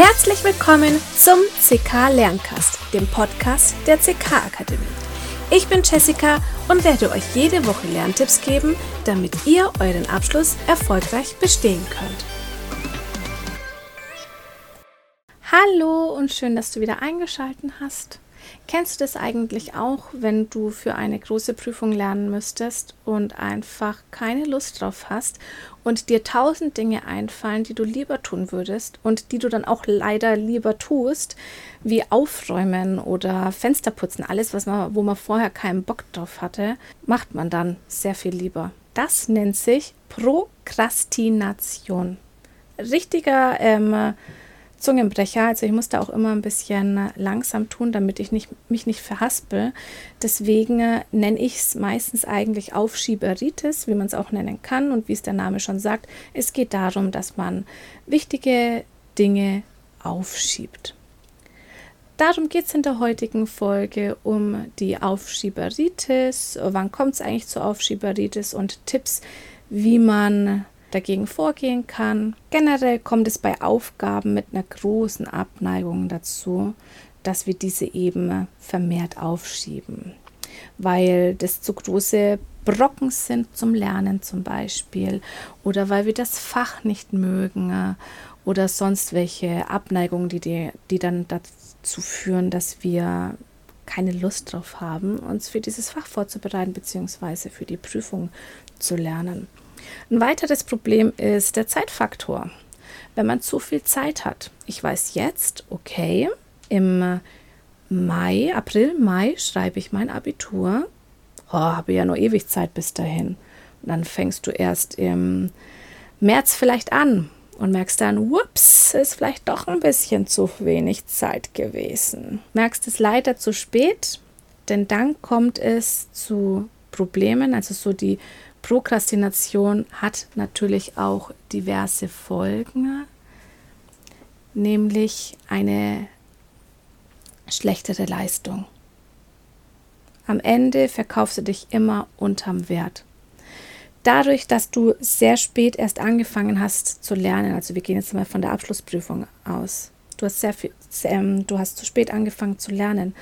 Herzlich willkommen zum CK Lerncast, dem Podcast der CK Akademie. Ich bin Jessica und werde euch jede Woche Lerntipps geben, damit ihr euren Abschluss erfolgreich bestehen könnt. Hallo und schön, dass du wieder eingeschaltet hast. Kennst du das eigentlich auch, wenn du für eine große Prüfung lernen müsstest und einfach keine Lust drauf hast und dir tausend Dinge einfallen, die du lieber tun würdest und die du dann auch leider lieber tust, wie aufräumen oder Fenster putzen, alles, was man, wo man vorher keinen Bock drauf hatte, macht man dann sehr viel lieber. Das nennt sich Prokrastination. Richtiger ähm, Zungenbrecher. Also ich musste auch immer ein bisschen langsam tun, damit ich nicht, mich nicht verhaspel. Deswegen nenne ich es meistens eigentlich Aufschieberitis, wie man es auch nennen kann. Und wie es der Name schon sagt, es geht darum, dass man wichtige Dinge aufschiebt. Darum geht es in der heutigen Folge um die Aufschieberitis. Wann kommt es eigentlich zur Aufschieberitis und Tipps, wie man dagegen vorgehen kann. Generell kommt es bei Aufgaben mit einer großen Abneigung dazu, dass wir diese eben vermehrt aufschieben, weil das zu große Brocken sind zum Lernen zum Beispiel oder weil wir das Fach nicht mögen oder sonst welche Abneigungen, die, die, die dann dazu führen, dass wir keine Lust drauf haben, uns für dieses Fach vorzubereiten bzw. für die Prüfung zu lernen. Ein weiteres Problem ist der Zeitfaktor. Wenn man zu viel Zeit hat. Ich weiß jetzt, okay, im Mai, April, Mai schreibe ich mein Abitur. Oh, habe ja nur ewig Zeit bis dahin. Und dann fängst du erst im März vielleicht an und merkst dann, whoops, ist vielleicht doch ein bisschen zu wenig Zeit gewesen. Merkst es leider zu spät, denn dann kommt es zu Problemen, also so die Prokrastination hat natürlich auch diverse Folgen, nämlich eine schlechtere Leistung. Am Ende verkaufst du dich immer unterm Wert. Dadurch, dass du sehr spät erst angefangen hast zu lernen, also wir gehen jetzt mal von der Abschlussprüfung aus, du hast sehr viel, ähm, du hast zu spät angefangen zu lernen,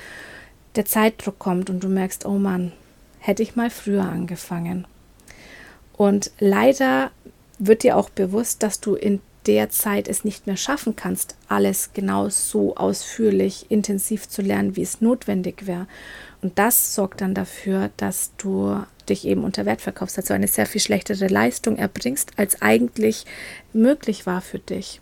der Zeitdruck kommt und du merkst, oh Mann, hätte ich mal früher angefangen. Und leider wird dir auch bewusst, dass du in der Zeit es nicht mehr schaffen kannst, alles genau so ausführlich, intensiv zu lernen, wie es notwendig wäre. Und das sorgt dann dafür, dass du dich eben unter Wert verkaufst, also eine sehr viel schlechtere Leistung erbringst, als eigentlich möglich war für dich.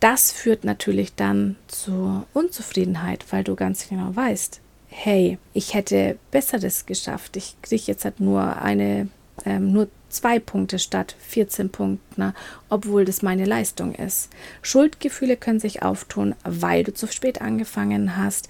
Das führt natürlich dann zur Unzufriedenheit, weil du ganz genau weißt, hey, ich hätte Besseres geschafft. Ich kriege jetzt halt nur eine ähm, nur zwei Punkte statt 14 Punkten, ne, obwohl das meine Leistung ist. Schuldgefühle können sich auftun, weil du zu spät angefangen hast.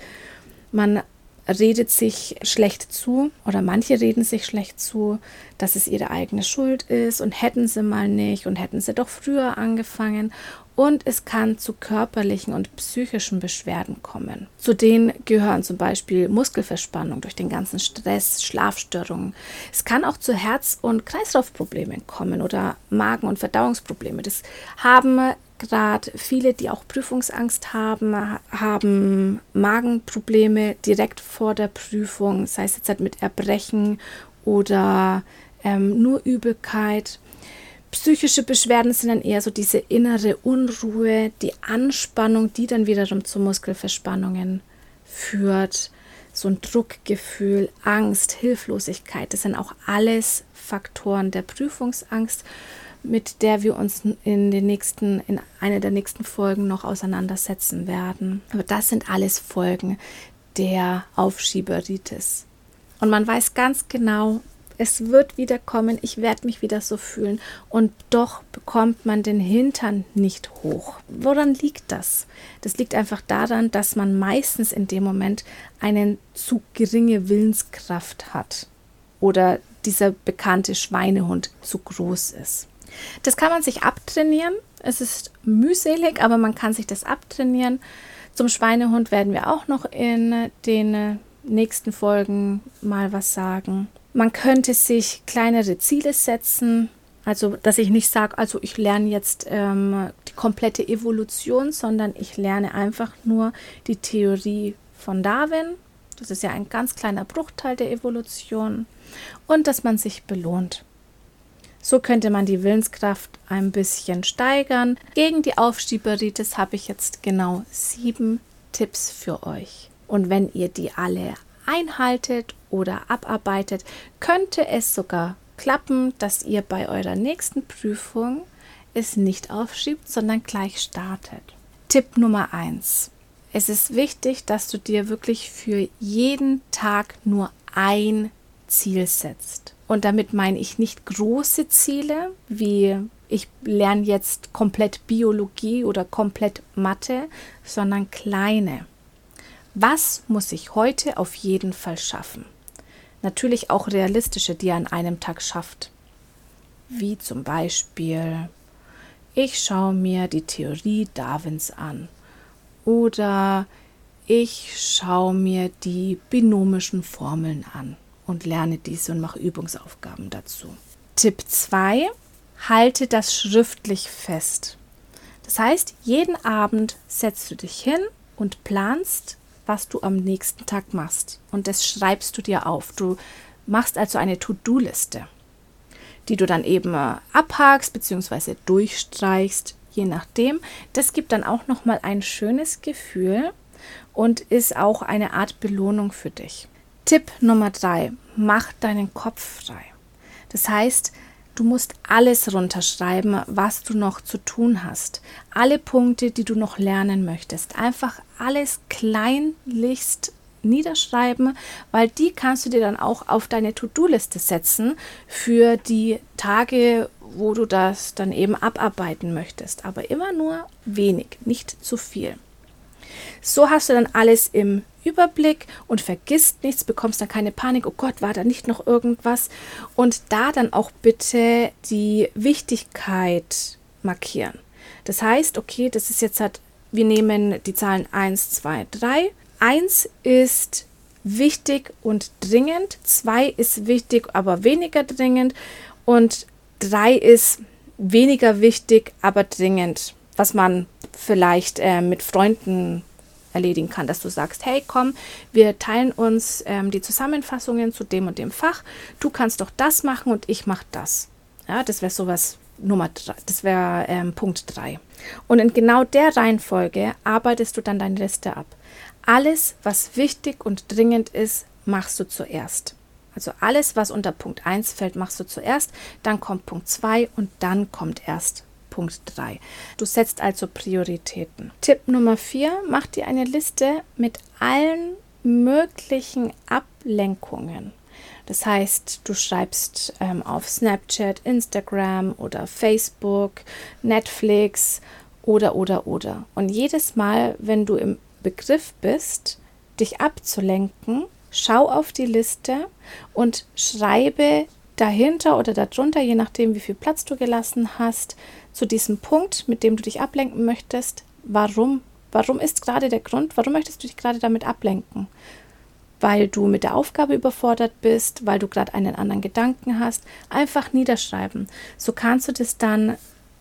Man redet sich schlecht zu oder manche reden sich schlecht zu, dass es ihre eigene Schuld ist und hätten sie mal nicht und hätten sie doch früher angefangen und es kann zu körperlichen und psychischen Beschwerden kommen. Zu denen gehören zum Beispiel Muskelverspannung durch den ganzen Stress, Schlafstörungen. Es kann auch zu Herz- und Kreislaufproblemen kommen oder Magen- und Verdauungsprobleme. Das haben gerade viele, die auch Prüfungsangst haben, haben Magenprobleme direkt vor der Prüfung, sei es jetzt halt mit Erbrechen oder ähm, nur Übelkeit. Psychische Beschwerden sind dann eher so diese innere Unruhe, die Anspannung, die dann wiederum zu Muskelverspannungen führt. So ein Druckgefühl, Angst, Hilflosigkeit, das sind auch alles Faktoren der Prüfungsangst mit der wir uns in den nächsten, in einer der nächsten Folgen noch auseinandersetzen werden. Aber das sind alles Folgen der Aufschieberitis. Und man weiß ganz genau, es wird wieder kommen, ich werde mich wieder so fühlen. Und doch bekommt man den Hintern nicht hoch. Woran liegt das? Das liegt einfach daran, dass man meistens in dem Moment eine zu geringe Willenskraft hat. Oder dieser bekannte Schweinehund zu groß ist. Das kann man sich abtrainieren. Es ist mühselig, aber man kann sich das abtrainieren. Zum Schweinehund werden wir auch noch in den nächsten Folgen mal was sagen. Man könnte sich kleinere Ziele setzen Also, dass ich nicht sage, also ich lerne jetzt ähm, die komplette Evolution, sondern ich lerne einfach nur die Theorie von Darwin. Das ist ja ein ganz kleiner Bruchteil der Evolution. Und dass man sich belohnt. So könnte man die Willenskraft ein bisschen steigern. Gegen die Aufschieberitis habe ich jetzt genau sieben Tipps für euch. Und wenn ihr die alle einhaltet oder abarbeitet, könnte es sogar klappen, dass ihr bei eurer nächsten Prüfung es nicht aufschiebt, sondern gleich startet. Tipp Nummer 1. Es ist wichtig, dass du dir wirklich für jeden Tag nur ein Ziel setzt. Und damit meine ich nicht große Ziele, wie ich lerne jetzt komplett Biologie oder komplett Mathe, sondern kleine. Was muss ich heute auf jeden Fall schaffen? Natürlich auch realistische, die ihr an einem Tag schafft. Wie zum Beispiel, ich schaue mir die Theorie Darwins an. Oder ich schaue mir die binomischen Formeln an und lerne diese und mache Übungsaufgaben dazu. Tipp 2. Halte das schriftlich fest. Das heißt, jeden Abend setzt du dich hin und planst, was du am nächsten Tag machst. Und das schreibst du dir auf. Du machst also eine To-Do-Liste, die du dann eben äh, abhakst bzw. durchstreichst, je nachdem. Das gibt dann auch nochmal ein schönes Gefühl und ist auch eine Art Belohnung für dich. Tipp Nummer drei: Mach deinen Kopf frei. Das heißt, Du musst alles runterschreiben, was du noch zu tun hast. Alle Punkte, die du noch lernen möchtest. Einfach alles kleinlichst niederschreiben, weil die kannst du dir dann auch auf deine To-Do-Liste setzen für die Tage, wo du das dann eben abarbeiten möchtest. Aber immer nur wenig, nicht zu viel. So hast du dann alles im Überblick und vergisst nichts, bekommst dann keine Panik, oh Gott, war da nicht noch irgendwas? Und da dann auch bitte die Wichtigkeit markieren. Das heißt, okay, das ist jetzt halt, wir nehmen die Zahlen 1, 2, 3. 1 ist wichtig und dringend, 2 ist wichtig, aber weniger dringend und 3 ist weniger wichtig, aber dringend, was man vielleicht äh, mit Freunden erledigen kann, dass du sagst, hey, komm, wir teilen uns ähm, die Zusammenfassungen zu dem und dem Fach. Du kannst doch das machen und ich mache das. Ja, das wäre sowas Nummer drei, das wäre ähm, Punkt 3. Und in genau der Reihenfolge arbeitest du dann deine Liste ab. Alles, was wichtig und dringend ist, machst du zuerst. Also alles, was unter Punkt 1 fällt, machst du zuerst, dann kommt Punkt 2 und dann kommt erst Punkt 3. Du setzt also Prioritäten. Tipp Nummer 4, mach dir eine Liste mit allen möglichen Ablenkungen. Das heißt, du schreibst ähm, auf Snapchat, Instagram oder Facebook, Netflix oder oder oder. Und jedes Mal, wenn du im Begriff bist, dich abzulenken, schau auf die Liste und schreibe dahinter oder darunter, je nachdem, wie viel Platz du gelassen hast, zu diesem Punkt, mit dem du dich ablenken möchtest, warum? Warum ist gerade der Grund? Warum möchtest du dich gerade damit ablenken? Weil du mit der Aufgabe überfordert bist, weil du gerade einen anderen Gedanken hast. Einfach niederschreiben. So kannst du das dann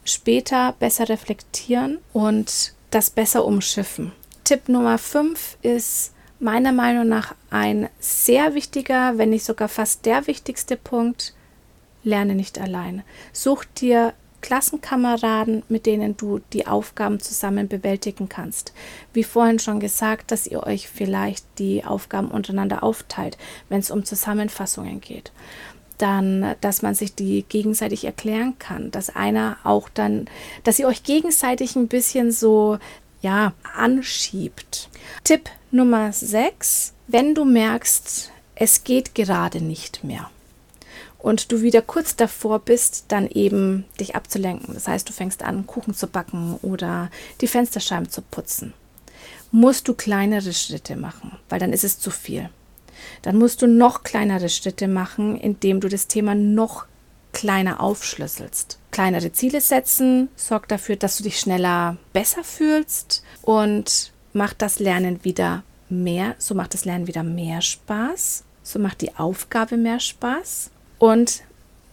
später besser reflektieren und das besser umschiffen. Tipp Nummer 5 ist meiner Meinung nach ein sehr wichtiger, wenn nicht sogar fast der wichtigste Punkt. Lerne nicht allein. Such dir Klassenkameraden, mit denen du die Aufgaben zusammen bewältigen kannst. Wie vorhin schon gesagt, dass ihr euch vielleicht die Aufgaben untereinander aufteilt, wenn es um Zusammenfassungen geht. Dann, dass man sich die gegenseitig erklären kann, dass einer auch dann, dass ihr euch gegenseitig ein bisschen so, ja, anschiebt. Tipp Nummer 6, wenn du merkst, es geht gerade nicht mehr und du wieder kurz davor bist, dann eben dich abzulenken. Das heißt, du fängst an, Kuchen zu backen oder die Fensterscheiben zu putzen. Musst du kleinere Schritte machen, weil dann ist es zu viel. Dann musst du noch kleinere Schritte machen, indem du das Thema noch kleiner aufschlüsselst. Kleinere Ziele setzen sorgt dafür, dass du dich schneller besser fühlst und macht das Lernen wieder mehr, so macht das Lernen wieder mehr Spaß, so macht die Aufgabe mehr Spaß und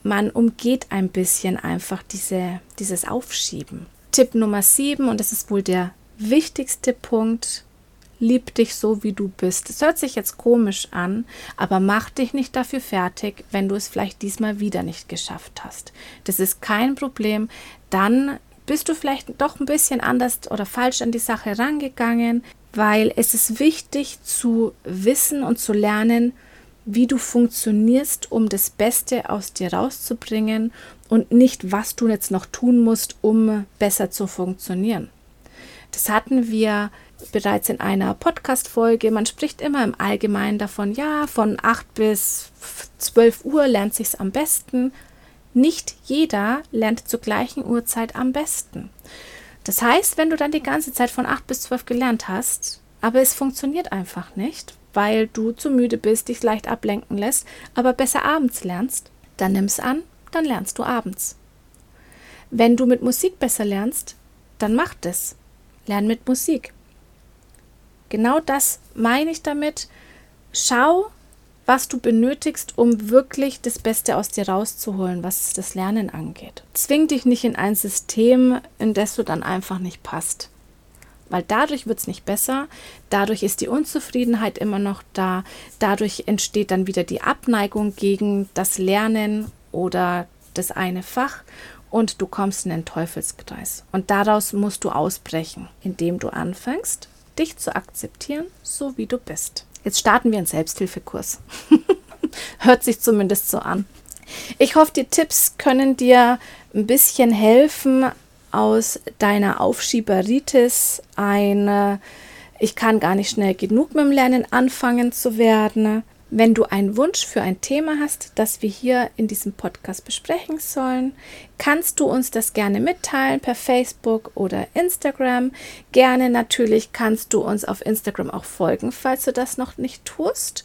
man umgeht ein bisschen einfach diese, dieses Aufschieben. Tipp Nummer 7, und das ist wohl der wichtigste Punkt, lieb dich so, wie du bist. Es hört sich jetzt komisch an, aber mach dich nicht dafür fertig, wenn du es vielleicht diesmal wieder nicht geschafft hast. Das ist kein Problem. Dann bist du vielleicht doch ein bisschen anders oder falsch an die Sache rangegangen, weil es ist wichtig zu wissen und zu lernen, wie du funktionierst, um das Beste aus dir rauszubringen und nicht, was du jetzt noch tun musst, um besser zu funktionieren. Das hatten wir bereits in einer Podcast-Folge. Man spricht immer im Allgemeinen davon, ja, von 8 bis 12 Uhr lernt sich's am besten. Nicht jeder lernt zur gleichen Uhrzeit am besten. Das heißt, wenn du dann die ganze Zeit von 8 bis 12 gelernt hast, aber es funktioniert einfach nicht, weil du zu müde bist, dich leicht ablenken lässt, aber besser abends lernst, dann nimm's an, dann lernst du abends. Wenn du mit Musik besser lernst, dann mach das. Lern mit Musik. Genau das meine ich damit. Schau, was du benötigst, um wirklich das Beste aus dir rauszuholen, was das Lernen angeht. Zwing dich nicht in ein System, in das du dann einfach nicht passt. Weil dadurch wird es nicht besser, dadurch ist die Unzufriedenheit immer noch da, dadurch entsteht dann wieder die Abneigung gegen das Lernen oder das eine Fach und du kommst in den Teufelskreis. Und daraus musst du ausbrechen, indem du anfängst, dich zu akzeptieren, so wie du bist. Jetzt starten wir einen Selbsthilfekurs. Hört sich zumindest so an. Ich hoffe, die Tipps können dir ein bisschen helfen, aus deiner Aufschieberitis eine ich kann gar nicht schnell genug mit dem Lernen anfangen zu werden. Wenn du einen Wunsch für ein Thema hast, das wir hier in diesem Podcast besprechen sollen, kannst du uns das gerne mitteilen per Facebook oder Instagram. Gerne natürlich kannst du uns auf Instagram auch folgen, falls du das noch nicht tust.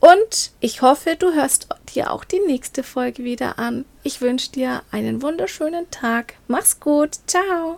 Und ich hoffe, du hörst dir auch die nächste Folge wieder an. Ich wünsche dir einen wunderschönen Tag. Mach's gut. Ciao.